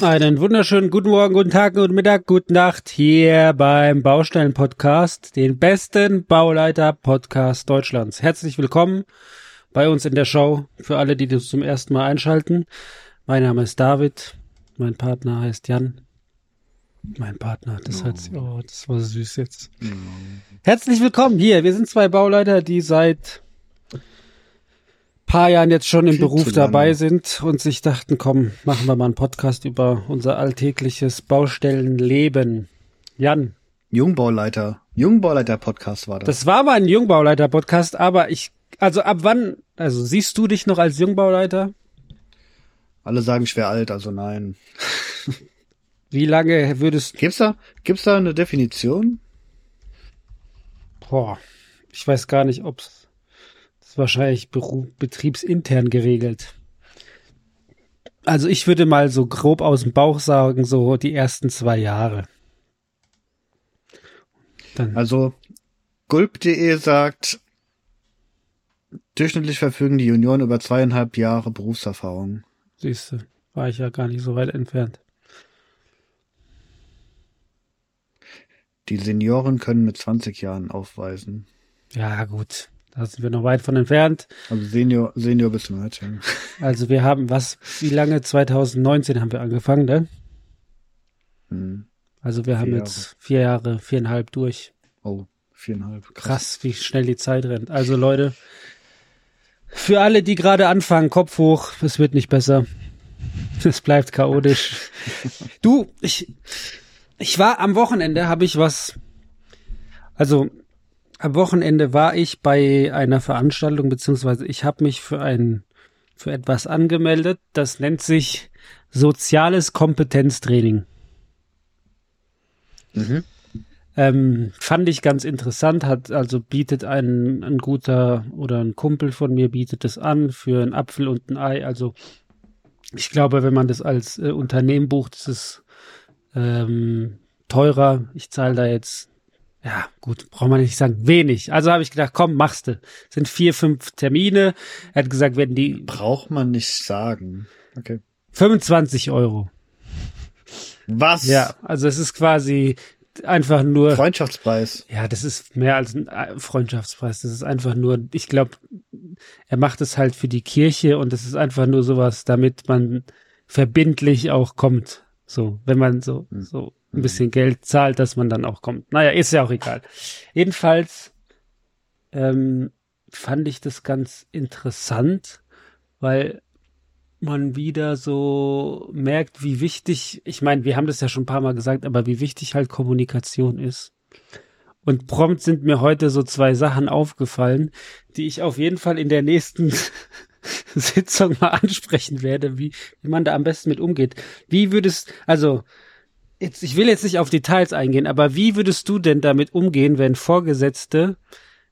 Einen wunderschönen guten Morgen, guten Tag, guten Mittag, guten Nacht hier beim Baustellen-Podcast, den besten Bauleiter-Podcast Deutschlands. Herzlich willkommen bei uns in der Show für alle, die das zum ersten Mal einschalten. Mein Name ist David, mein Partner heißt Jan. Mein Partner, das hat oh, das war süß jetzt. Herzlich willkommen hier. Wir sind zwei Bauleiter, die seit paar Jahren jetzt schon im Beruf dabei sind und sich dachten, komm, machen wir mal einen Podcast über unser alltägliches Baustellenleben. Jan, Jungbauleiter. Jungbauleiter-Podcast war das. das war mal ein Jungbauleiter-Podcast, aber ich, also ab wann, also siehst du dich noch als Jungbauleiter? Alle sagen, ich wäre alt, also nein. Wie lange würdest, Gibt's da, gibt's da eine Definition? boah, ich weiß gar nicht, ob's, das ist wahrscheinlich betriebsintern geregelt. Also ich würde mal so grob aus dem Bauch sagen, so die ersten zwei Jahre. Dann, Also, gulp.de sagt, durchschnittlich verfügen die Junioren über zweieinhalb Jahre Berufserfahrung. siehst du, war ich ja gar nicht so weit entfernt. Die Senioren können mit 20 Jahren aufweisen. Ja, gut. Da sind wir noch weit von entfernt. Also Senior, Senior bis zum Mädchen. Also wir haben was, wie lange? 2019 haben wir angefangen, ne? Hm. Also wir haben Vier jetzt vier Jahre, viereinhalb durch. Oh, viereinhalb. Krass, wie schnell die Zeit rennt. Also Leute, für alle, die gerade anfangen, Kopf hoch, es wird nicht besser. Es bleibt chaotisch. Du, ich, ich war am Wochenende, habe ich was, also am Wochenende war ich bei einer Veranstaltung, beziehungsweise ich habe mich für ein, für etwas angemeldet, das nennt sich soziales Kompetenztraining. Mhm. Ähm, fand ich ganz interessant, hat also bietet ein, ein guter oder ein Kumpel von mir bietet es an für einen Apfel und ein Ei. Also ich glaube, wenn man das als äh, Unternehmen bucht, ist es ähm, teurer. Ich zahle da jetzt, ja gut, braucht man nicht sagen, wenig. Also habe ich gedacht, komm, machst du. Sind vier, fünf Termine. Er hat gesagt, wenn die Braucht man nicht sagen. Okay. 25 Euro. Was? Ja, also es ist quasi einfach nur Freundschaftspreis. Ja, das ist mehr als ein äh, Freundschaftspreis. Das ist einfach nur, ich glaube, er macht es halt für die Kirche und es ist einfach nur sowas, damit man verbindlich auch kommt. So, wenn man so, so ein bisschen Geld zahlt, dass man dann auch kommt. Naja, ist ja auch egal. Jedenfalls ähm, fand ich das ganz interessant, weil man wieder so merkt, wie wichtig, ich meine, wir haben das ja schon ein paar Mal gesagt, aber wie wichtig halt Kommunikation ist. Und prompt sind mir heute so zwei Sachen aufgefallen, die ich auf jeden Fall in der nächsten Sitzung mal ansprechen werde, wie, wie man da am besten mit umgeht. Wie würdest, also, jetzt, ich will jetzt nicht auf Details eingehen, aber wie würdest du denn damit umgehen, wenn Vorgesetzte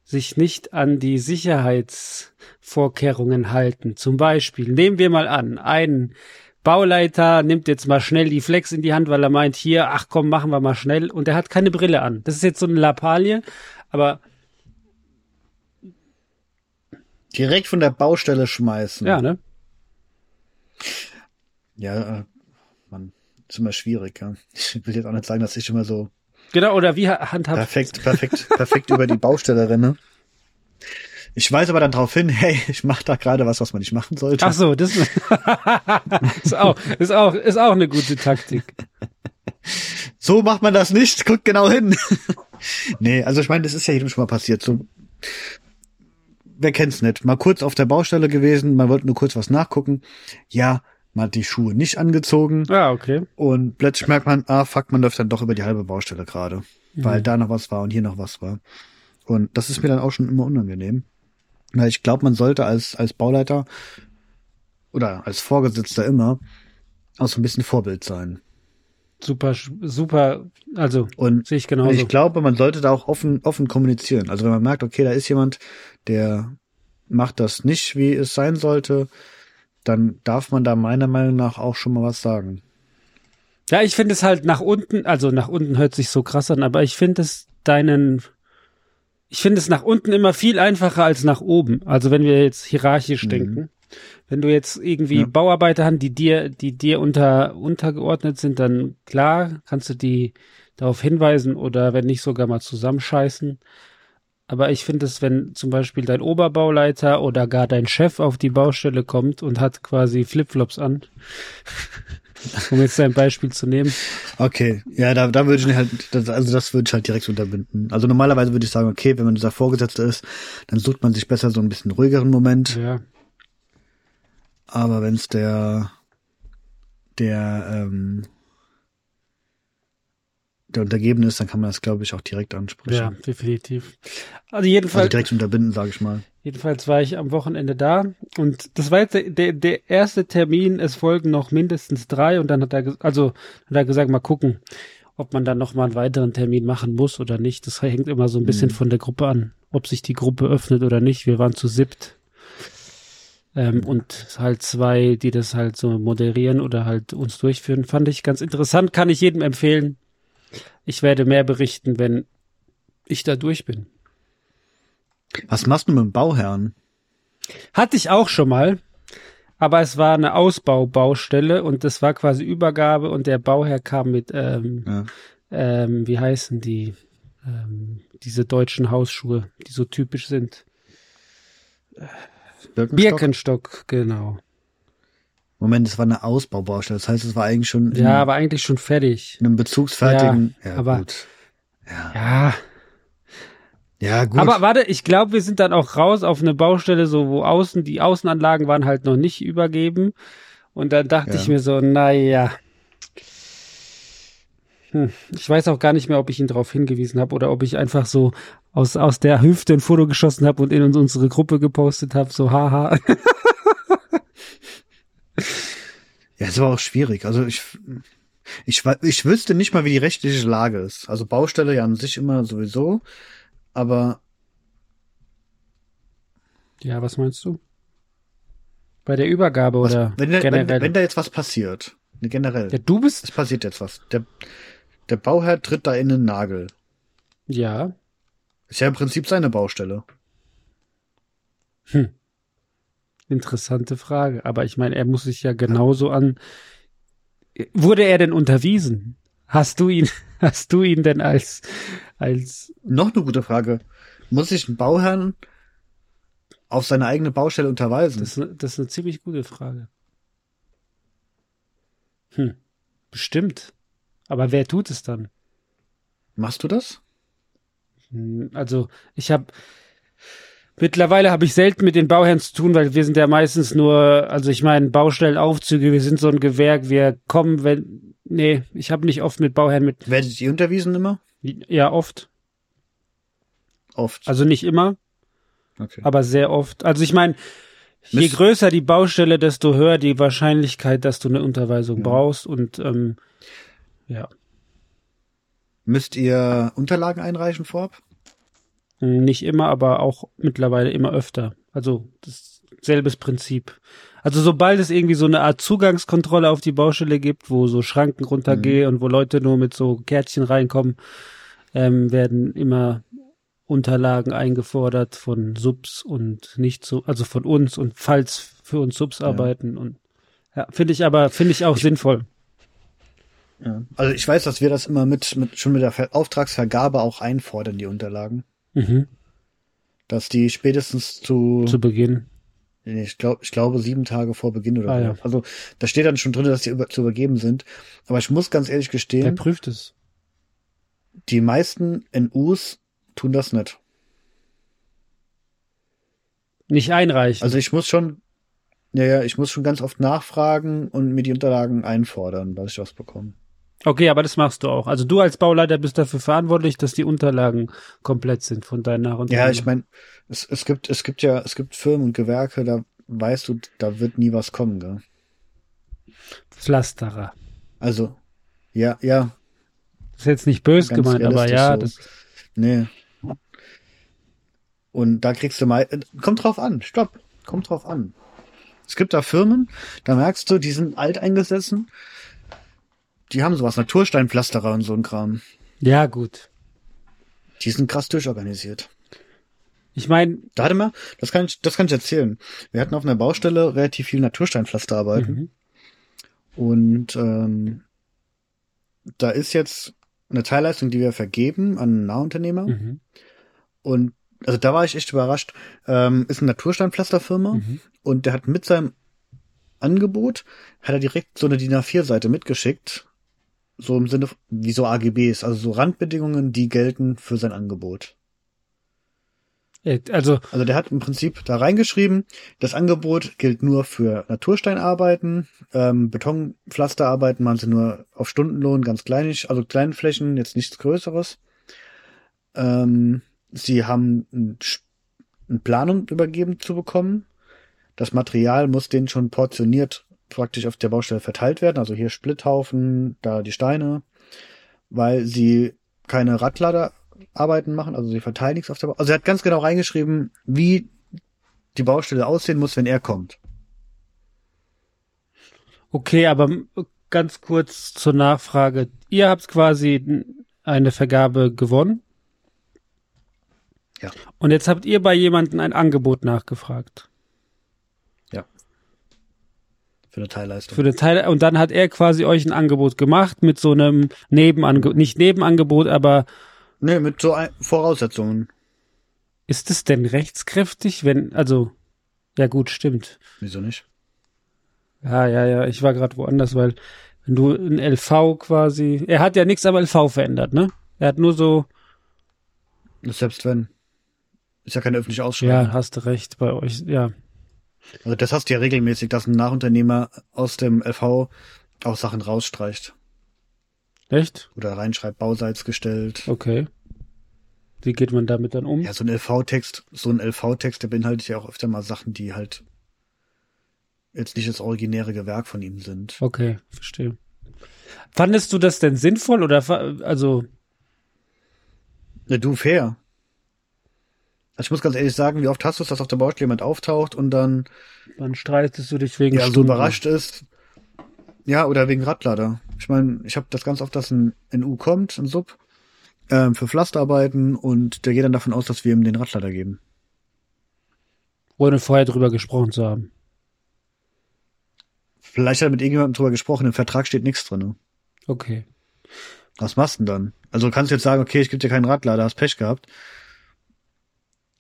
sich nicht an die Sicherheitsvorkehrungen halten. Zum Beispiel, nehmen wir mal an, ein Bauleiter nimmt jetzt mal schnell die Flex in die Hand, weil er meint, hier, ach komm, machen wir mal schnell, und er hat keine Brille an. Das ist jetzt so eine Lappalie, aber Direkt von der Baustelle schmeißen. ja, ne? Ja, äh, ist immer schwierig, ja. Ich will jetzt auch nicht sagen, dass ich immer so Genau, oder wie ha- handhabt perfekt, perfekt, perfekt über die Baustelle renne. Ich weise aber dann darauf hin, hey, ich mache da gerade was, was man nicht machen sollte. Ach so, das ist auch, ist auch, ist auch eine gute Taktik. So macht man das nicht, guckt genau hin. nee, also ich meine, das ist ja jedem schon mal passiert. So, wer kennt's nicht? Mal kurz auf der Baustelle gewesen, man wollte nur kurz was nachgucken. Ja, man hat die Schuhe nicht angezogen Ja, okay. und plötzlich merkt man, ah, fuck, man läuft dann doch über die halbe Baustelle gerade, weil Mhm. da noch was war und hier noch was war. Und das ist mir dann auch schon immer unangenehm. Weil ich glaube, man sollte als, als Bauleiter oder als Vorgesetzter immer auch so ein bisschen Vorbild sein. Super, super, also Und sehe ich genauso. ich glaube, man sollte da auch offen, offen kommunizieren. Also wenn man merkt, okay, da ist jemand, der macht das nicht, wie es sein sollte, dann darf man da meiner Meinung nach auch schon mal was sagen. Ja, ich finde es halt nach unten, also nach unten hört sich so krass an, aber ich finde es deinen, ich finde es nach unten immer viel einfacher als nach oben. Also wenn wir jetzt hierarchisch Mhm. denken. Wenn du jetzt irgendwie Ja. Bauarbeiter hast, die dir, die dir unter, untergeordnet sind, dann klar, kannst du die darauf hinweisen oder wenn nicht sogar mal zusammenscheißen. Aber ich finde es, wenn zum Beispiel dein Oberbauleiter oder gar dein Chef auf die Baustelle kommt und hat quasi Flipflops an, um jetzt ein Beispiel zu nehmen, Okay, ja, da, da würde ich halt, das, also das würde ich halt direkt unterbinden. Also normalerweise würde ich sagen, okay, wenn man dieser Vorgesetzte ist, dann sucht man sich besser so ein bisschen ruhigeren Moment. ja, Aber wenn es der, der, ähm, der Untergebene ist, dann kann man das, glaube ich, auch direkt ansprechen. Ja, definitiv. Also Also jedenfalls, direkt unterbinden, sage ich mal. jedenfalls war ich am Wochenende da und das war jetzt der, der, erste Termin. Es folgen noch mindestens drei und dann hat er, also hat er gesagt, mal gucken, ob man dann noch mal einen weiteren Termin machen muss oder nicht. Das hängt immer so ein bisschen Mhm. von der Gruppe an, ob sich die Gruppe öffnet oder nicht. Wir waren zu siebt. Ähm, und halt zwei, die das halt so moderieren oder halt uns durchführen, fand ich ganz interessant, kann ich jedem empfehlen. Ich werde mehr berichten, wenn ich da durch bin. Was machst du mit dem Bauherrn? Hatte ich auch schon mal, aber es war eine Ausbaubaustelle und das war quasi Übergabe und der Bauherr kam mit, ähm, Ja. ähm, wie heißen die, ähm, diese deutschen Hausschuhe, die so typisch sind. Birkenstock? Birkenstock, genau. Moment, es war eine Ausbaubaustelle. Das heißt, es war eigentlich schon Ja, aber eigentlich schon fertig. in einem bezugsfertigen. Ja, aber- gut. Ja, Ja, ja gut. aber warte, ich glaube, wir sind dann auch raus auf eine Baustelle, so wo außen, die Außenanlagen waren halt noch nicht übergeben. Und dann dachte Ja. ich mir so, naja. Hm, ich weiß auch gar nicht mehr, ob ich ihn darauf hingewiesen habe oder ob ich einfach so aus, aus der Hüfte ein Foto geschossen habe und in uns- unsere Gruppe gepostet habe, so haha. ja, es war auch schwierig. Also ich, ich, ich wüsste nicht mal, wie die rechtliche Lage ist. Also Baustelle ja an sich immer sowieso, aber Ja, was meinst du? Bei der Übergabe was, oder wenn, da, generell? wenn, wenn da jetzt was passiert, ne, generell, ja, du bist? es passiert jetzt was. Der, der Bauherr tritt da in den Nagel. Ja. Ist ja im Prinzip seine Baustelle. Hm. Interessante Frage. Aber ich meine, er muss sich ja genauso an. Wurde er denn unterwiesen? Hast du ihn, hast du ihn denn als, als, Noch eine gute Frage. Muss sich ein Bauherrn auf seine eigene Baustelle unterweisen? das, ist- das ist eine ziemlich gute Frage. Hm. Bestimmt. Aber wer tut es dann? Machst du das? Hm, Also, ich habe mittlerweile habe ich selten mit den Bauherren zu tun, weil wir sind ja meistens nur, also ich meine, Baustellenaufzüge, wir sind so ein Gewerk, wir kommen, wenn, nee, ich habe nicht oft mit Bauherren mit, Werdet ihr unterwiesen immer? ja, oft. Oft. Also nicht immer, okay. aber sehr oft. Also ich meine, je größer die Baustelle, desto höher die Wahrscheinlichkeit, dass du eine Unterweisung Ja. brauchst und ähm, ja, Müsst ihr Unterlagen einreichen vorab? Nicht immer, aber auch mittlerweile immer öfter. Also das selbes Prinzip. Also sobald es irgendwie so eine Art Zugangskontrolle auf die Baustelle gibt, wo so Schranken runtergehen und wo Leute nur mit so Kärtchen reinkommen, ähm, werden immer Unterlagen eingefordert von Subs und nicht so, also von uns und falls für uns Subs Ja. arbeiten und ja, finde ich aber, finde ich auch sinnvoll. Ja. Also ich weiß, dass wir das immer mit, mit schon mit der Ver Auftragsvergabe auch einfordern, die Unterlagen. Mhm. Dass die spätestens zu, Zu Beginn. nee, ich glaube, ich glaube sieben Tage vor Beginn oder Ah, so. ja. Also da steht dann schon drin, dass die über, zu übergeben sind. Aber ich muss ganz ehrlich Wer gestehen, prüft es? die meisten NUs tun das nicht. Nicht einreichen. Also ich muss schon, ja, ja, ich muss schon ganz oft nachfragen und mir die Unterlagen einfordern, dass ich was bekomme. Okay, aber das machst du auch. Also du als Bauleiter bist dafür verantwortlich, dass die Unterlagen komplett sind von deinen Nach- und Ja, ich meine, es, es gibt, es gibt ja, es gibt Firmen und Gewerke, da weißt du, da wird nie was kommen, gell? Pflasterer. Also, ja, ja, Das ist jetzt nicht böse Ganz gemeint, aber ja, so. das, nee. Und da kriegst du mal, äh, kommt drauf an, stopp, kommt drauf an. Es gibt da Firmen, da merkst du, die sind alteingesessen, die haben sowas, Natursteinpflasterer und so ein Kram. ja gut. Die sind krass durchorganisiert. Ich meine, Da hatte man, das kann ich, das kann ich erzählen. Wir hatten auf einer Baustelle relativ viel Natursteinpflasterarbeiten. mhm. Und ähm, da ist jetzt eine Teilleistung, die wir vergeben an einen Nahunternehmer. Mhm. Und also da war ich echt überrascht. Ähm, ist eine Natursteinpflasterfirma Mhm. und der hat mit seinem Angebot, hat er direkt so eine DIN A4-Seite mitgeschickt. So im Sinne wie so AGBs, also so Randbedingungen, die gelten für sein Angebot. Also Also der hat im Prinzip da reingeschrieben, das Angebot gilt nur für Natursteinarbeiten, ähm, Betonpflasterarbeiten machen sie nur auf Stundenlohn, ganz kleinig, also kleinen Flächen, jetzt nichts Größeres. Ähm, sie haben ein, eine Planung übergeben zu bekommen. Das Material muss denen schon portioniert praktisch auf der Baustelle verteilt werden, also hier Splithaufen, da die Steine, weil sie keine Radladerarbeiten machen, also sie verteilen nichts auf der Baustelle. Also er hat ganz genau reingeschrieben, wie die Baustelle aussehen muss, wenn er kommt. Okay, aber ganz kurz zur Nachfrage. Ihr habt quasi eine Vergabe gewonnen. Ja. Und jetzt habt ihr bei jemandem ein Angebot nachgefragt. Für eine Teilleistung. Für den Teil, und dann hat er quasi euch ein Angebot gemacht mit so einem Nebenangebot, nicht Nebenangebot, aber nee, mit so Voraussetzungen. ist es denn rechtskräftig, wenn, also, ja gut, stimmt. Wieso nicht? Ja, ja, ja, ich war gerade woanders, weil wenn du ein LV quasi, er hat ja nichts am LV verändert, ne? Er hat nur so, Selbst wenn. Ist ja keine öffentliche Ausschreibung. ja, hast du recht, bei euch, ja. Also das hast du ja regelmäßig, dass ein Nachunternehmer aus dem LV auch Sachen rausstreicht. Echt? Oder reinschreibt, Bauseits gestellt. Okay. Wie geht man damit dann um? Ja, so ein LV-Text, so ein LV-Text, der beinhaltet ja auch öfter mal Sachen, die halt jetzt nicht das originäre Gewerk von ihm sind. Okay, verstehe. Fandest du das denn sinnvoll oder also Ja, du, fair. Also ich muss ganz ehrlich sagen, wie oft hast du es, dass auf der Baustelle jemand auftaucht und dann dann streitest du dich wegen ja so Stunden? überrascht ist. Ja, oder wegen Radlader. Ich meine, ich habe das ganz oft, dass ein NU kommt, ein Sub, ähm, für Pflasterarbeiten und der geht dann davon aus, dass wir ihm den Radlader geben. ohne vorher drüber gesprochen zu haben. Vielleicht hat er mit irgendjemandem drüber gesprochen, im Vertrag steht nichts drin. Okay. Was machst du denn dann? Also du kannst jetzt sagen, okay, ich gebe dir keinen Radlader, hast Pech gehabt.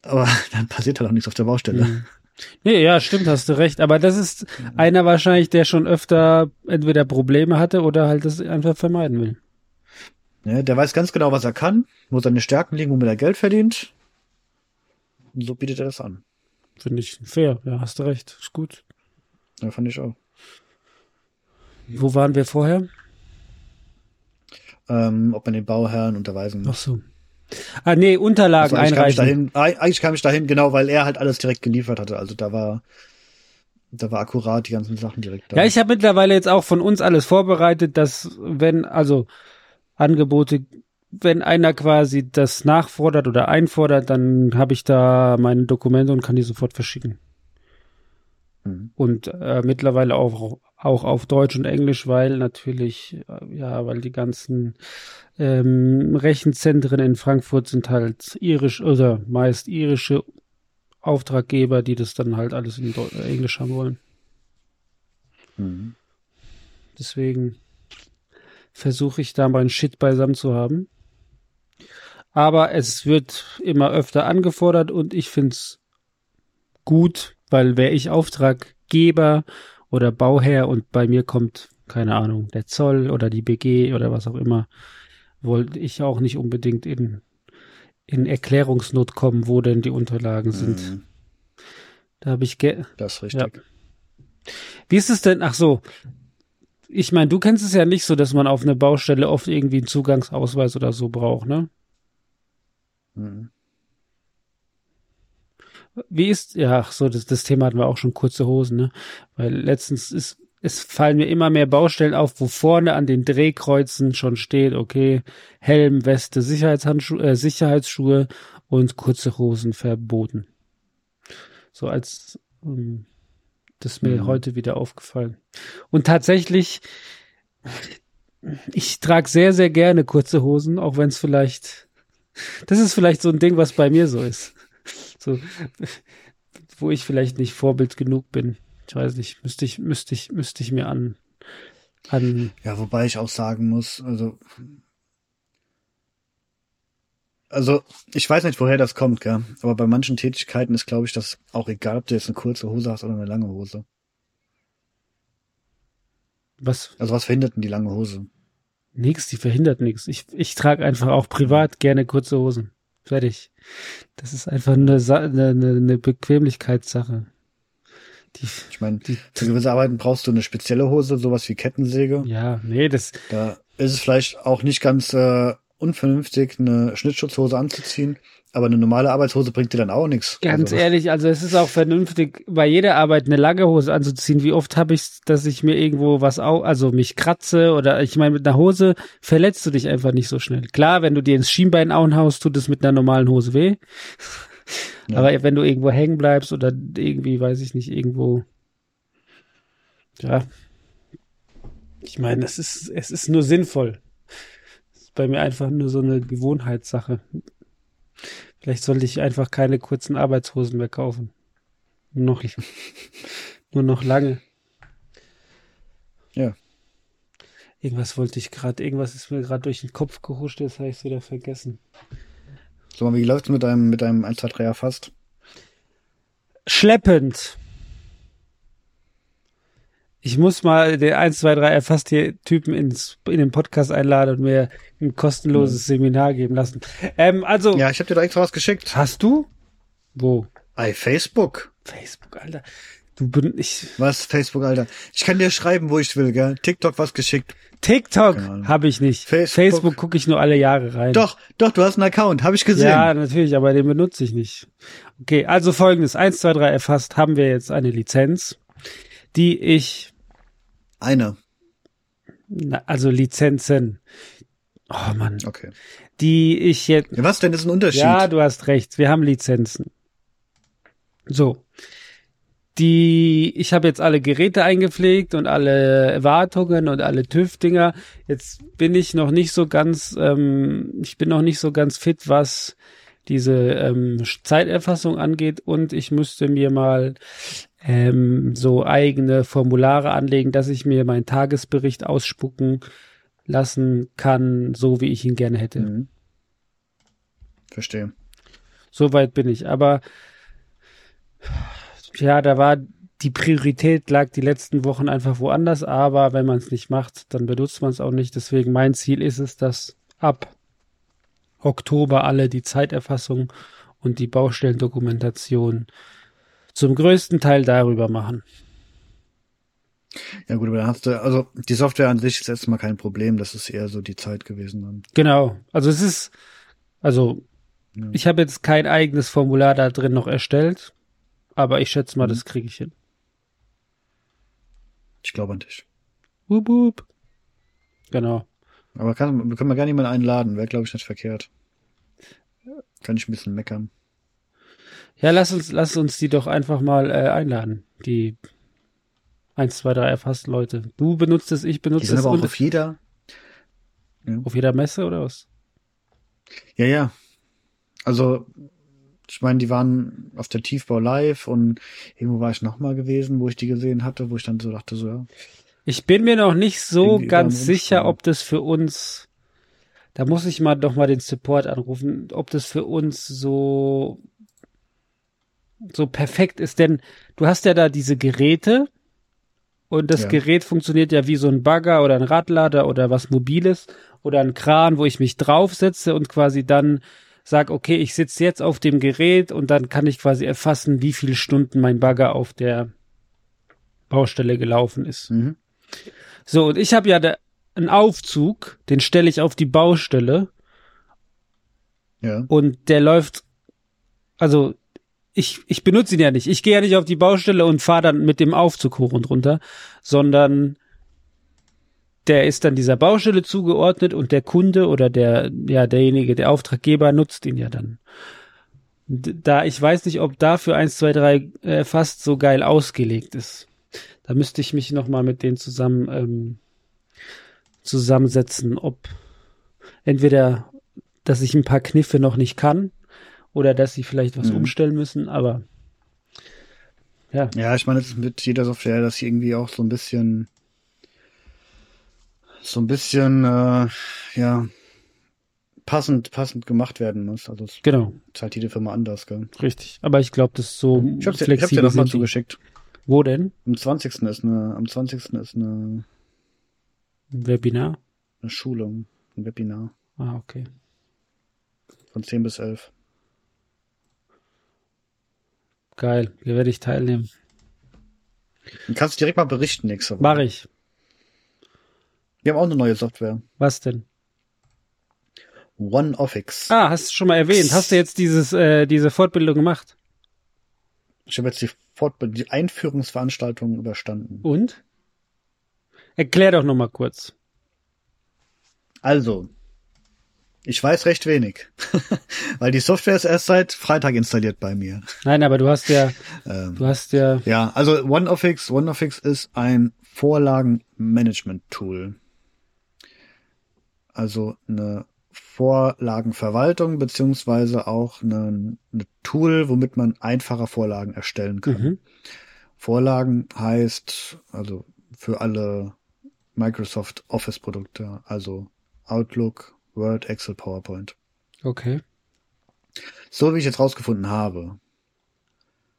Aber dann passiert halt auch nichts auf der Baustelle. Mhm. Nee, ja, stimmt, hast du recht. Aber das ist einer wahrscheinlich, der schon öfter entweder Probleme hatte oder halt das einfach vermeiden will. Ne, der weiß ganz genau, was er kann, wo seine Stärken liegen, womit er Geld verdient. Und so bietet er das an. Finde ich fair. Ja, hast du recht. Ist gut. Ja, fand ich auch. Wo waren wir vorher? Ähm, ob man den Bauherrn unterweisen Ach muss. so. Ah, nee, Unterlagen Also eigentlich, kam ich einreichen. dahin, eigentlich kam ich dahin, genau, weil er halt alles direkt geliefert hatte. Also da war, da war akkurat die ganzen Sachen direkt da. Ja, ich habe mittlerweile jetzt auch von uns alles vorbereitet, dass wenn, also Angebote, wenn einer quasi das nachfordert oder einfordert, dann habe ich da meine Dokumente und kann die sofort verschicken. Mhm. Und äh, mittlerweile auch, auch auf Deutsch und Englisch, weil natürlich, äh, ja, weil die ganzen ähm, Rechenzentren in Frankfurt sind halt irisch oder meist irische Auftraggeber, die das dann halt alles in Deu Englisch haben wollen. Mhm. Deswegen versuche ich da meinen Shit beisammen zu haben. Aber es wird immer öfter angefordert und ich find's gut, weil wäre ich Auftraggeber oder Bauherr und bei mir kommt, keine Ahnung, der Zoll oder die BG oder was auch immer, wollte ich auch nicht unbedingt in, in Erklärungsnot kommen, wo denn die Unterlagen sind. Mhm. Da habe ich ge Das ist richtig. Wie ist es denn? Ach so. Ich meine, du kennst es ja nicht so, dass man auf einer Baustelle oft irgendwie einen Zugangsausweis oder so braucht, ne? Mhm. Wie ist, ja, ach so, das, das Thema hatten wir auch schon kurze Hosen, ne? Weil letztens ist es fallen mir immer mehr Baustellen auf, wo vorne an den Drehkreuzen schon steht, okay, Helm, Weste, Sicherheitshandschuhe, äh, Sicherheitsschuhe und kurze Hosen verboten. So als ähm, das ist mir Mhm. heute wieder aufgefallen. Und tatsächlich, ich trage sehr, sehr gerne kurze Hosen, auch wenn es vielleicht, das ist vielleicht so ein Ding, was bei mir so ist. So, wo ich vielleicht nicht Vorbild genug bin. Ich weiß nicht, müsste ich, müsste ich, müsste ich mir an, an, Ja, wobei ich auch sagen muss, also, also, ich weiß nicht, woher das kommt, gell? Aber bei manchen Tätigkeiten ist, glaube ich, das auch egal, ob du jetzt eine kurze Hose hast oder eine lange Hose. was, Also, was verhindert denn die lange Hose? nix, die verhindert nichts. Ich, ich trage einfach auch privat gerne kurze Hosen. Fertig. Das ist einfach eine, Sa- eine, eine, Bequemlichkeitssache. Die, Ich meine, für gewisse Arbeiten brauchst du eine spezielle Hose, sowas wie Kettensäge. ja, nee, das, Da ist es vielleicht auch nicht ganz äh, unvernünftig, eine Schnittschutzhose anzuziehen, aber eine normale Arbeitshose bringt dir dann auch nichts. Ganz also, ehrlich, also es ist auch vernünftig, bei jeder Arbeit eine lange Hose anzuziehen. Wie oft habe ich dass ich mir irgendwo was au also mich kratze oder ich meine, mit einer Hose verletzt du dich einfach nicht so schnell. Klar, wenn du dir ins Schienbein haust, tut es mit einer normalen Hose weh. Ja. Aber wenn du irgendwo hängen bleibst oder irgendwie, weiß ich nicht, irgendwo, ja. Ich meine, es ist, es ist nur sinnvoll. Es bei mir einfach nur so eine Gewohnheitssache. Vielleicht sollte ich einfach keine kurzen Arbeitshosen mehr kaufen. Nur noch, nur noch lange. Ja. Irgendwas wollte ich gerade, irgendwas ist mir gerade durch den Kopf gehuscht, jetzt habe ich es wieder vergessen. So, wie läuft's mit deinem, mit deinem 1, 2, 3 fast? Schleppend. Ich muss mal den 1, 2, 3 erfasst hier Typen ins, in den Podcast einladen und mir ein kostenloses Seminar geben lassen. Ähm, also, Ja, ich habe dir da extra was geschickt. hast du? Wo? Ei, Facebook. Facebook, Alter. Du bin ich. Was, Facebook, Alter? Ich kann dir schreiben, wo ich will, gell? TikTok was geschickt. TikTok habe ich nicht. Facebook. Facebook gucke ich nur alle Jahre rein. Doch, doch, du hast einen Account, habe ich gesehen. Ja, natürlich, aber den benutze ich nicht. Okay, also folgendes. 1, 2, 3 erfasst haben wir jetzt eine Lizenz, die ich, Eine. na, also Lizenzen. Oh Mann. Okay. Die ich jetzt, was denn? Das ist ein Unterschied. ja, du hast recht, wir haben Lizenzen. So. Die, ich habe jetzt alle Geräte eingepflegt und alle Erwartungen und alle TÜV-Dinger. Jetzt bin ich noch nicht so ganz, ähm, ich bin noch nicht so ganz fit, was diese ähm, Zeiterfassung angeht und ich müsste mir mal ähm, so eigene Formulare anlegen, dass ich mir meinen Tagesbericht ausspucken lassen kann, so wie ich ihn gerne hätte. Mhm. Verstehe. Soweit bin ich. Aber ja, da war die Priorität lag die letzten Wochen einfach woanders, aber wenn man es nicht macht, dann benutzt man es auch nicht. Deswegen mein Ziel ist es, dass ab Oktober alle die Zeiterfassung und die Baustellendokumentation zum größten Teil darüber machen. Ja gut, aber dann hast du, also die Software an sich ist erstmal kein Problem, das ist eher so die Zeit gewesen dann. Genau. Also es ist, also Ja. ich habe jetzt kein eigenes Formular da drin noch erstellt, aber ich schätze mal, Mhm. das kriege ich hin. Ich glaube an dich. Wup, wup. Genau. Aber kann, können wir gerne jemanden einladen, wäre glaube ich nicht verkehrt. Kann ich ein bisschen meckern. Ja, lass uns, lass uns die doch einfach mal äh, einladen. Die 1, 2, 3 erfasst Leute. Du benutzt es, ich Die benutze sind es aber auch auf jeder. auf jeder Messe oder was? Ja, ja. Also, ich meine, die waren auf der Tiefbau live und irgendwo war ich noch mal gewesen, wo ich die gesehen hatte, wo ich dann so dachte, so, ja. Ich bin mir noch nicht so ganz sicher, ob das für uns, da muss ich mal doch mal den Support anrufen, ob das für uns so, so perfekt ist, denn du hast ja da diese Geräte und das Ja. Gerät funktioniert ja wie so ein Bagger oder ein Radlader oder was Mobiles oder ein Kran, wo ich mich draufsetze und quasi dann sag, okay, ich sitze jetzt auf dem Gerät und dann kann ich quasi erfassen, wie viele Stunden mein Bagger auf der Baustelle gelaufen ist. Mhm. So, und ich habe ja da einen Aufzug, den stelle ich auf die Baustelle Ja. und der läuft, also ich, ich benutze ihn ja nicht. Ich gehe ja nicht auf die Baustelle und fahre dann mit dem Aufzug hoch und runter, sondern der ist dann dieser Baustelle zugeordnet und der Kunde oder der, ja, derjenige, der Auftraggeber nutzt ihn ja dann. Da, ich weiß nicht, ob dafür 1, 2, 3 äh, fast so geil ausgelegt ist. Da müsste ich mich nochmal mit denen zusammen ähm, zusammensetzen, ob entweder, dass ich ein paar Kniffe noch nicht kann oder dass sie vielleicht was Mhm. umstellen müssen, aber ja, Ja, ich meine, es ist mit jeder Software, dass sie irgendwie auch so ein bisschen, so ein bisschen, äh, ja, passend, passend gemacht werden muss. Also es genau, ist halt jede Firma anders, gell? richtig. Aber ich glaube, das ist so Ich hab's dir, ich hab's dir flexibel mal die. zugeschickt. Wo denn? Am 20. ist eine, am 20. ist eine, Ein Webinar? eine Schulung, ein Webinar Ah, okay. von 10 bis 11. Geil, hier werde ich teilnehmen. Dann kannst du direkt mal berichten nächste Woche. Mach ich. Wir haben auch eine neue Software. Was denn? OneOffice. Ah, hast du schon mal erwähnt. Hast du jetzt dieses, äh, diese Fortbildung gemacht? Ich habe jetzt die, Fortbild die Einführungsveranstaltung überstanden. Und? Erklär doch noch mal kurz. Also, ich weiß recht wenig, weil die Software ist erst seit Freitag installiert bei mir. Nein, aber du hast ja, Ähm, du hast ja, ja, also OneOffice, OneOffice ist ein Vorlagenmanagement-Tool. Also eine Vorlagenverwaltung beziehungsweise auch eine, eine Tool, womit man einfacher Vorlagen erstellen kann. mhm. Vorlagen heißt also für alle Microsoft Office Produkte, also Outlook, Word, Excel, PowerPoint. okay. So wie ich jetzt rausgefunden habe,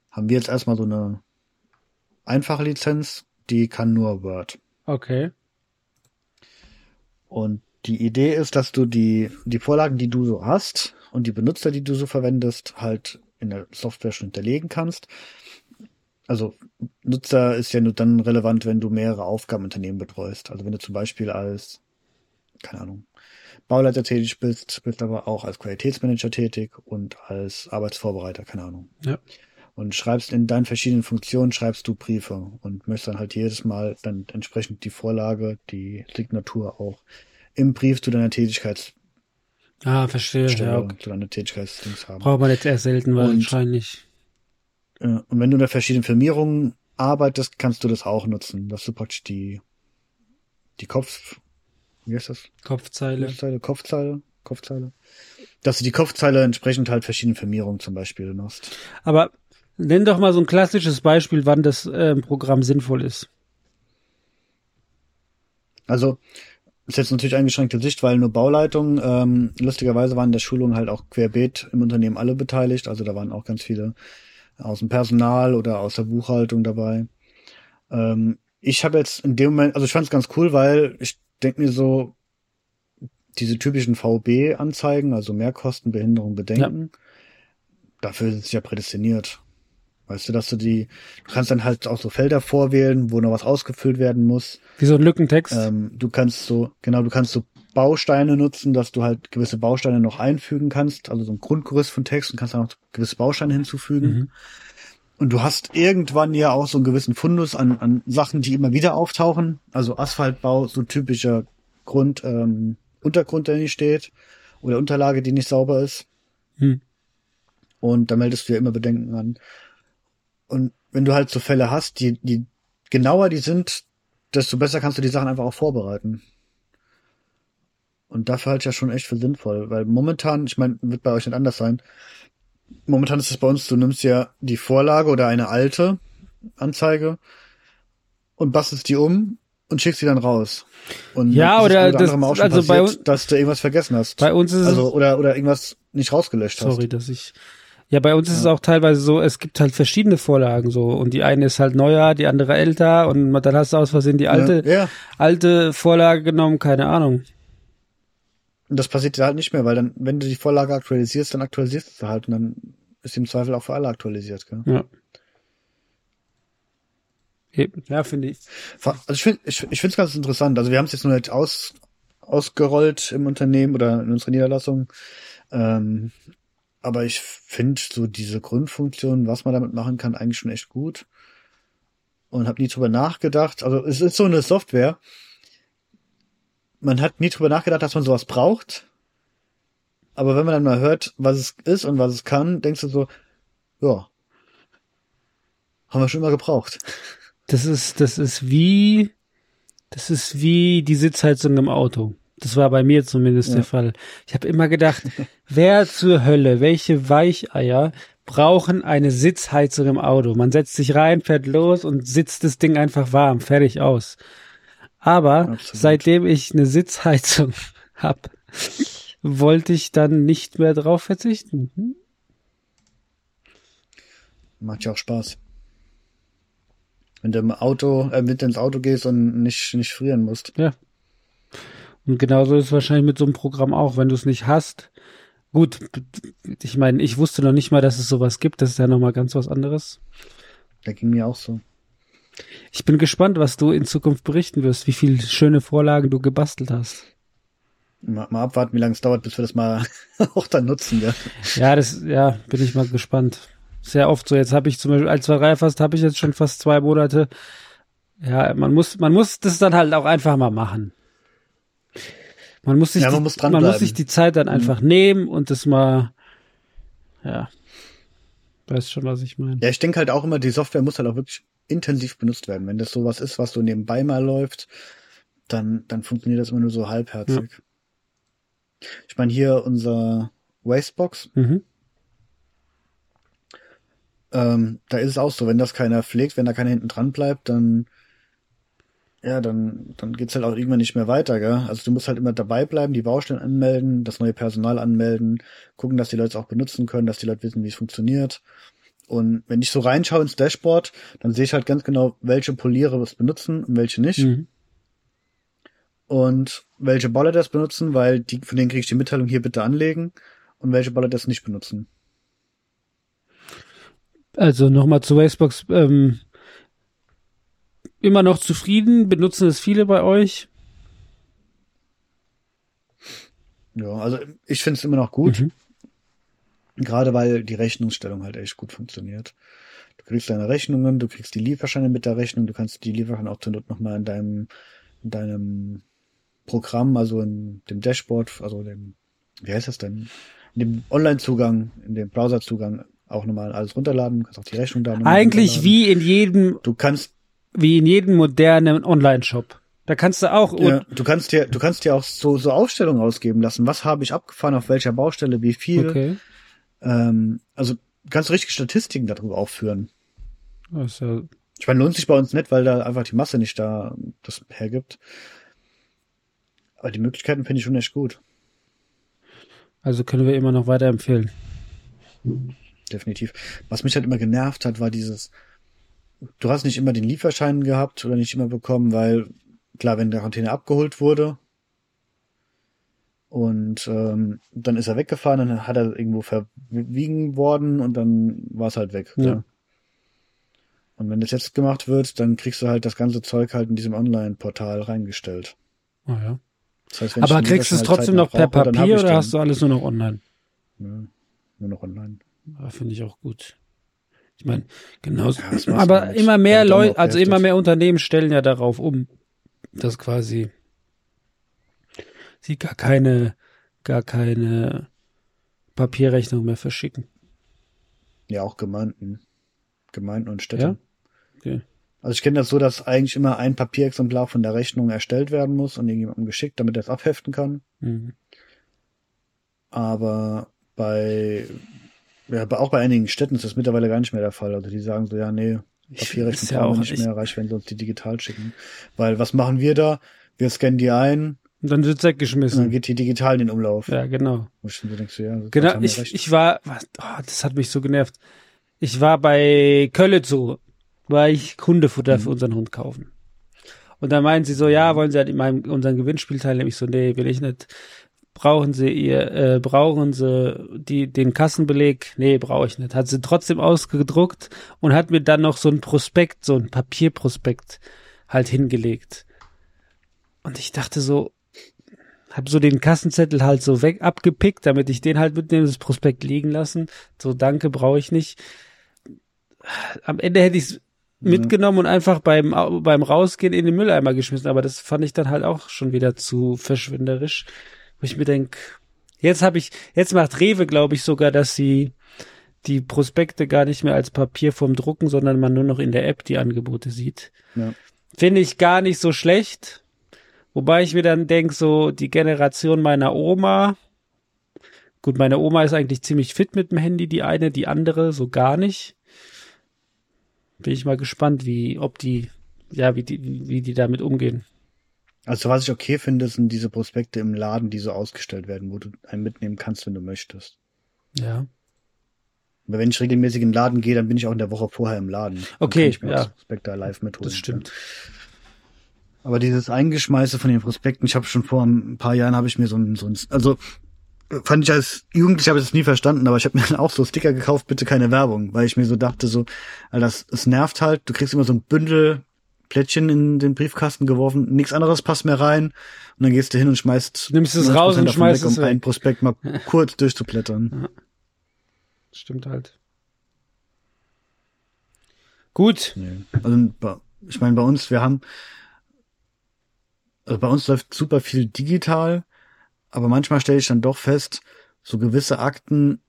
haben wir jetzt erstmal so eine einfache Lizenz, die kann nur Word. Okay. Und die Idee ist, dass du die, die Vorlagen, die du so hast und die Benutzer, die du so verwendest, halt in der Software schon hinterlegen kannst. Also Nutzer ist ja nur dann relevant, wenn du mehrere Aufgabenunternehmen betreust. Also wenn du zum Beispiel als, keine Ahnung, Bauleiter tätig bist, bist aber auch als Qualitätsmanager tätig und als Arbeitsvorbereiter, keine Ahnung. Ja. Und schreibst in deinen verschiedenen Funktionen, schreibst du Briefe und möchtest dann halt jedes Mal dann entsprechend die Vorlage, die Signatur auch im Brief zu deiner Tätigkeitsstelle, Ah, verstehe. Ja, okay. zu deiner Tätigkeitsdings haben. Braucht man jetzt eher selten Und- wahrscheinlich. Äh, Und wenn du in der verschiedenen Firmierungen arbeitest, kannst du das auch nutzen, dass du praktisch die, die Kopf, wie heißt das? Kopfzeile. Kopfzeile, Kopfzeile, Kopfzeile. Dass du die Kopfzeile entsprechend halt verschiedenen Firmierungen zum Beispiel nutzt. Aber nenn doch mal so ein klassisches Beispiel, wann das äh, Programm sinnvoll ist. Also, ist jetzt natürlich eingeschränkte Sicht, weil nur Bauleitung, ähm, lustigerweise waren in der Schulung halt auch querbeet im Unternehmen alle beteiligt. Also da waren auch ganz viele aus dem Personal oder aus der Buchhaltung dabei. Ähm, ich habe jetzt in dem Moment, also ich fand es ganz cool, weil ich denke mir so, diese typischen VB-Anzeigen, also Mehrkosten, Behinderung, Bedenken, dafür ist es ja prädestiniert. Weißt du, dass du die, du kannst dann halt auch so Felder vorwählen, wo noch was ausgefüllt werden muss. Wie so ein Lückentext. Ähm, du kannst so, genau, du kannst so Bausteine nutzen, dass du halt gewisse Bausteine noch einfügen kannst, also so ein Grundgerüst von Text und kannst dann noch gewisse Bausteine hinzufügen. Mhm. Und du hast irgendwann ja auch so einen gewissen Fundus an, an Sachen, die immer wieder auftauchen. Also Asphaltbau, so typischer Grund, ähm, Untergrund, der nicht steht, oder Unterlage, die nicht sauber ist. Hm. Und da meldest du ja immer Bedenken an. Und wenn du halt so Fälle hast, die, die genauer die sind, desto besser kannst du die Sachen einfach auch vorbereiten. Und dafür halte ich ja schon echt für sinnvoll, weil momentan, ich meine, wird bei euch nicht anders sein. Momentan ist es bei uns, du nimmst ja die Vorlage oder eine alte Anzeige und bastelst die um und schickst sie dann raus. Und Ja, oder das- anderem auch schon also bei passiert, uns- dass du irgendwas vergessen hast. Bei uns ist es also oder oder irgendwas nicht rausgelöscht hast. Sorry, dass ich. Ja, bei uns ist es auch teilweise so, es gibt halt verschiedene Vorlagen so und die eine ist halt neuer, die andere älter und dann hast du aus Versehen die alte, Ja, ja. alte Vorlage genommen, keine Ahnung. Und das passiert ja halt nicht mehr, weil dann, wenn du die Vorlage aktualisierst, dann aktualisierst du sie halt und dann ist sie im Zweifel auch für alle aktualisiert. Gell? Ja. Eben. Ja, finde ich. Also ich finde ich, ich finde es ganz interessant. Also wir haben es jetzt nur nicht aus, ausgerollt im Unternehmen oder in unserer Niederlassung. Ähm, aber ich finde so diese Grundfunktion, was man damit machen kann, eigentlich schon echt gut. Und habe nie drüber nachgedacht. Also es ist so eine Software. Man hat nie drüber nachgedacht, dass man sowas braucht. Aber wenn man dann mal hört, was es ist und was es kann, denkst du so, ja, haben wir schon immer gebraucht. Das ist, das ist wie, das ist wie die Sitzheizung im Auto. Das war bei mir zumindest Ja. der Fall. Ich habe immer gedacht, wer zur Hölle, welche Weicheier brauchen eine Sitzheizung im Auto? Man setzt sich rein, fährt los und sitzt das Ding einfach warm, fertig aus. Aber Absolut. seitdem ich eine Sitzheizung hab, wollte ich dann nicht mehr drauf verzichten. Hm? Macht ja auch Spaß. Wenn du im Auto, äh, mit ins Auto gehst und nicht, nicht frieren musst. Ja. Und genauso ist es wahrscheinlich mit so einem Programm auch, wenn du es nicht hast. Gut, ich meine, ich wusste noch nicht mal, dass es sowas gibt. Das ist ja nochmal ganz was anderes. Da ging mir auch so. Ich bin gespannt, was du in Zukunft berichten wirst, wie viele schöne Vorlagen du gebastelt hast. Mal, mal abwarten, wie lange es dauert, bis wir das mal auch dann nutzen, ja. Ja, das, ja, bin ich mal gespannt. Sehr oft so. Jetzt habe ich zum Beispiel als zwei fast habe ich jetzt schon fast zwei Monate. Ja, man muss, man muss das dann halt auch einfach mal machen. Man muss sich, Ja, man die, muss man muss sich die Zeit dann einfach nehmen und das mal, ja, weißt schon, was ich meine. Ja, ich denke halt auch immer, die Software muss halt auch wirklich intensiv benutzt werden. Wenn das sowas ist, was so nebenbei mal läuft, dann, dann funktioniert das immer nur so halbherzig. Ich meine, hier unser Wastebox, Mhm. ähm, da ist es auch so, wenn das keiner pflegt, wenn da keiner hinten dran bleibt, dann ja, dann, dann geht's halt auch irgendwann nicht mehr weiter, gell? Also du musst halt immer dabei bleiben, die Baustellen anmelden, das neue Personal anmelden, gucken, dass die Leute es auch benutzen können, dass die Leute wissen, wie es funktioniert. Und wenn ich so reinschaue ins Dashboard, dann sehe ich halt ganz genau, welche Poliere es benutzen und welche nicht. Mhm. Und welche Baller das benutzen, weil die, von denen kriege ich die Mitteilung hier bitte anlegen und welche Baller das nicht benutzen. Also nochmal zu Wastebox. Ähm, immer noch zufrieden? Benutzen es viele bei euch? Ja, also ich finde es immer noch gut. Mhm. Gerade weil die Rechnungsstellung halt echt gut funktioniert. Du kriegst deine Rechnungen, du kriegst die Lieferscheine mit der Rechnung, du kannst die Lieferscheine auch zur Not nochmal in deinem, in deinem Programm, also in dem Dashboard, also dem, wie heißt das denn? In dem Online-Zugang, in dem Browser-Zugang auch nochmal alles runterladen, du kannst auch die Rechnung da Eigentlich wie in jedem, Du kannst, wie in jedem modernen Online-Shop. Da kannst du auch, ja, du kannst dir, du kannst dir auch so, so Aufstellungen ausgeben lassen. Was habe ich abgefahren, auf welcher Baustelle, wie viel. okay. Ähm, also du kannst richtig Statistiken darüber aufführen. Ja, Ich meine, lohnt sich bei uns nicht, weil da einfach die Masse nicht da das hergibt. Aber die Möglichkeiten finde ich schon echt gut. also können wir immer noch weiterempfehlen. Definitiv. Was mich halt immer genervt hat, war dieses, du hast nicht immer den Lieferschein gehabt oder nicht immer bekommen, weil klar, wenn der Container abgeholt wurde und ähm, dann ist er weggefahren, dann hat er irgendwo verwiegen worden und dann war es halt weg. Ja. Ja. Und wenn das jetzt gemacht wird, dann kriegst du halt das ganze Zeug halt in diesem Online-Portal reingestellt. Oh, ja. Das heißt, Aber kriegst du es halt trotzdem noch per brauche, hab Papier oder hast du alles nur noch online? Ja, nur noch online. Ja, Finde ich auch gut. Ich meine, genauso. Ja, aber nicht. immer mehr Leute, also immer mehr Unternehmen stellen ja darauf um, dass quasi sie gar keine, gar keine Papierrechnung mehr verschicken. Ja, auch Gemeinden. Gemeinden und Städte. Ja? Okay. Also ich kenne das so, dass eigentlich immer ein Papierexemplar von der Rechnung erstellt werden muss und irgendjemandem geschickt, damit er es abheften kann. Mhm. Aber bei, ja, auch bei einigen Städten ist das mittlerweile gar nicht mehr der Fall. Also die sagen so, ja, nee, Papierrechnung ist ja brauchen wir nicht mehr, reicht, wenn sie uns die digital schicken. Weil was machen wir da? Wir scannen die ein Und dann wird's und dann weggeschmissen. geht die digital in den Umlauf. Ja, genau. Wo ich schon denke, so, ja, Genau, ich, recht. ich war, was, oh, das hat mich so genervt. Ich war bei Kölle Zoo, war ich Hundefutter Mhm. für unseren Hund kaufen. Und dann meinen sie so, ja, wollen sie halt in meinem, unseren Gewinnspiel teilnehmen? Ich so, nee, will ich nicht. Brauchen sie ihr, äh, brauchen sie die, den Kassenbeleg? Nee, brauche ich nicht. Hat sie trotzdem ausgedruckt und hat mir dann noch so ein Prospekt, so ein Papierprospekt halt hingelegt. Und ich dachte so, hab so den Kassenzettel halt so weg abgepickt, damit ich den halt mitnehme, das Prospekt liegen lassen. So, danke, brauche ich nicht. Am Ende hätte ich es mitgenommen und einfach beim, beim Rausgehen in den Mülleimer geschmissen, aber das fand ich dann halt auch schon wieder zu verschwinderisch. Wo ich mir denk, jetzt habe ich, jetzt macht Rewe, glaube ich, sogar, dass sie die Prospekte gar nicht mehr als Papier vom Drucken, sondern man nur noch in der App die Angebote sieht. Ja. Finde ich gar nicht so schlecht. Wobei ich mir dann denk, so die Generation meiner Oma, gut, meine Oma ist eigentlich ziemlich fit mit dem Handy, die eine, die andere so gar nicht. Bin ich mal gespannt, wie, ob die, ja, wie die, wie die damit umgehen. Also was ich okay finde, sind diese Prospekte im Laden, die so ausgestellt werden, wo du einen mitnehmen kannst, wenn du möchtest. Ja. Aber wenn ich regelmäßig in den Laden gehe, dann bin ich auch in der Woche vorher im Laden. Okay, ja. Prospekte live mitholen. Das stimmt. Aber dieses Eingeschmeiße von den Prospekten, ich habe schon vor ein paar Jahren habe ich mir so ein, so ein also fand ich als Jugendlicher habe ich das nie verstanden, aber ich habe mir dann auch so Sticker gekauft, bitte keine Werbung, weil ich mir so dachte so, Alter, das, es nervt halt, du kriegst immer so ein Bündel Plättchen in den Briefkasten geworfen, nichts anderes passt mehr rein und dann gehst du hin und schmeißt Nimmst es 90% raus und schmeißt weg, es um weg. einen Prospekt mal kurz durchzublättern. Stimmt halt. Gut. Nee. Also ich meine, bei uns, wir haben, also bei uns läuft super viel digital, aber manchmal stelle ich dann doch fest, so gewisse Akten,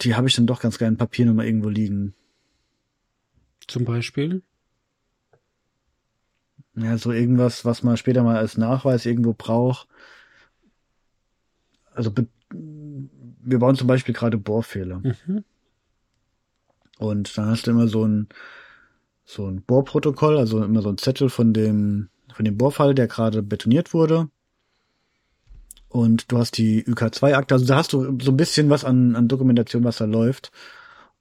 die habe ich dann doch ganz gerne in Papier nochmal irgendwo liegen. Zum Beispiel. Ja, so irgendwas, was man später mal als Nachweis irgendwo braucht. Also wir bauen zum Beispiel gerade Bohrfehler. Mhm. Und dann hast du immer so ein, so ein Bohrprotokoll, also immer so ein Zettel von dem, von dem Bohrfall, der gerade betoniert wurde. Und du hast die UK2-Akte, also da hast du so ein bisschen was an, an Dokumentation, was da läuft.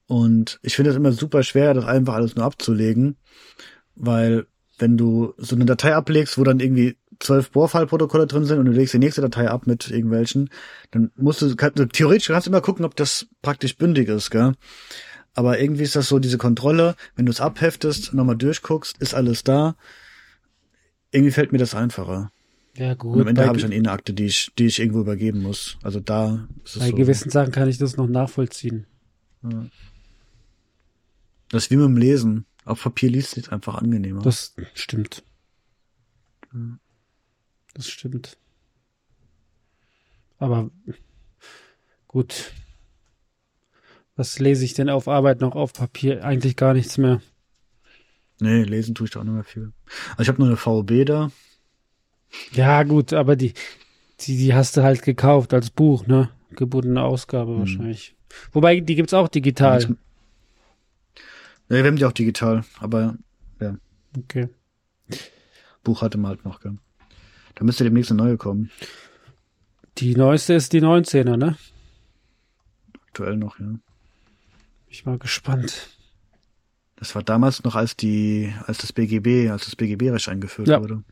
Und ich finde es immer super schwer, das einfach alles nur abzulegen, weil wenn du so eine Datei ablegst, wo dann irgendwie zwölf Bohrfallprotokolle drin sind und du legst die nächste Datei ab mit irgendwelchen, dann musst du, kann, du theoretisch kannst du immer gucken, ob das praktisch bündig ist, gell? Aber irgendwie ist das so diese Kontrolle, wenn du es abheftest, nochmal durchguckst, ist alles da. Irgendwie fällt mir das einfacher. Ja, Und gut. am Ende habe ich dann eh eine Akte, die ich, die ich irgendwo übergeben muss. Also da ist es bei so. gewissen Sachen kann ich das noch nachvollziehen. Das ist wie mit dem Lesen. Auf Papier liest sich einfach angenehmer. Das stimmt. Das stimmt. Aber gut. Was lese ich denn auf Arbeit noch auf Papier? Eigentlich gar nichts mehr. Nee, lesen tue ich da auch nicht mehr viel. Also ich habe nur eine VOB da. Ja, gut, aber die, die, die hast du halt gekauft als Buch, ne? Gebundene Ausgabe wahrscheinlich. Wobei, die gibt's auch digital. Ja, wir haben die auch digital, aber Okay. Buch hatte man halt noch, gell. Da müsste demnächst eine neue kommen. Die neueste ist die 19er, ne? Aktuell noch, ja. Bin ich mal gespannt. Das war damals noch als die, als das BGB, als das BGB-Recht eingeführt Ja. wurde.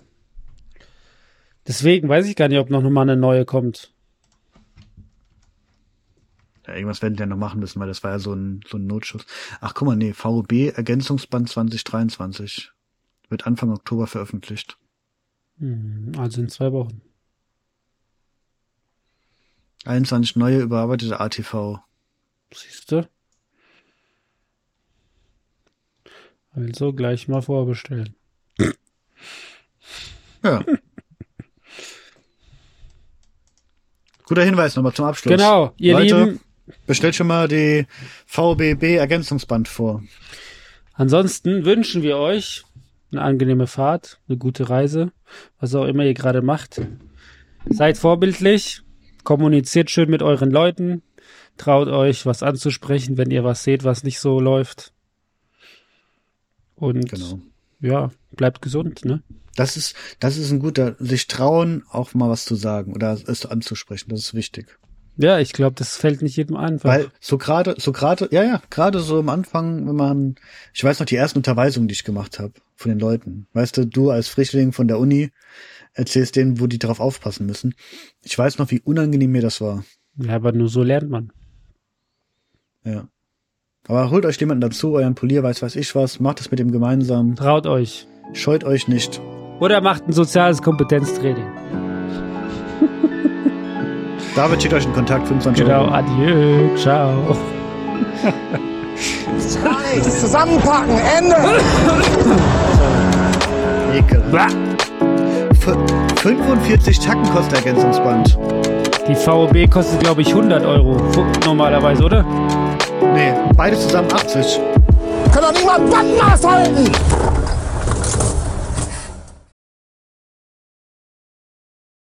Deswegen weiß ich gar nicht, ob noch mal eine neue kommt. Ja, irgendwas werden die ja noch machen müssen, weil das war ja so ein, so ein Notschuss. Ach, guck mal, nee, VOB Ergänzungsband 2023. Wird Anfang Oktober veröffentlicht. Hm, Also in zwei Wochen. 21 neue überarbeitete ATV. Siehst du? Also gleich mal vorbestellen. Ja. Guter Hinweis nochmal zum Abschluss. Genau, ihr Leute, Lieben. Bestellt schon mal die VBB Ergänzungsband vor. Ansonsten wünschen wir euch eine angenehme Fahrt, eine gute Reise, was auch immer ihr gerade macht. Seid vorbildlich, kommuniziert schön mit euren Leuten, traut euch, was anzusprechen, wenn ihr was seht, was nicht so läuft. Und Genau. ja, bleibt gesund, ne? Das ist, das ist ein guter, sich trauen, auch mal was zu sagen oder es anzusprechen. Das ist wichtig. Ja, ich glaube, das fällt nicht jedem einfach. Weil so gerade, so gerade, ja, ja, gerade so am Anfang, wenn man, ich weiß noch die ersten Unterweisungen, die ich gemacht habe von den Leuten. Weißt du, du als Frischling von der Uni erzählst denen, wo die drauf aufpassen müssen. Ich weiß noch, wie unangenehm mir das war. ja, aber nur so lernt man. Ja. Aber holt euch jemanden dazu, euren Polier, weiß weiß ich was, macht es mit dem gemeinsam, Traut euch. scheut euch nicht. Oder macht ein soziales Kompetenztraining. David schickt euch einen Kontakt, 25 Genau, Euro. adieu, ciao. Nichts. Zusammenpacken, Ende. Ekel. F 45 Tacken kostet Ergänzungsband. Die VOB kostet, glaube ich, 100 Euro normalerweise, oder? Nee, beide zusammen 80. Kann doch niemand Bandmaß halten.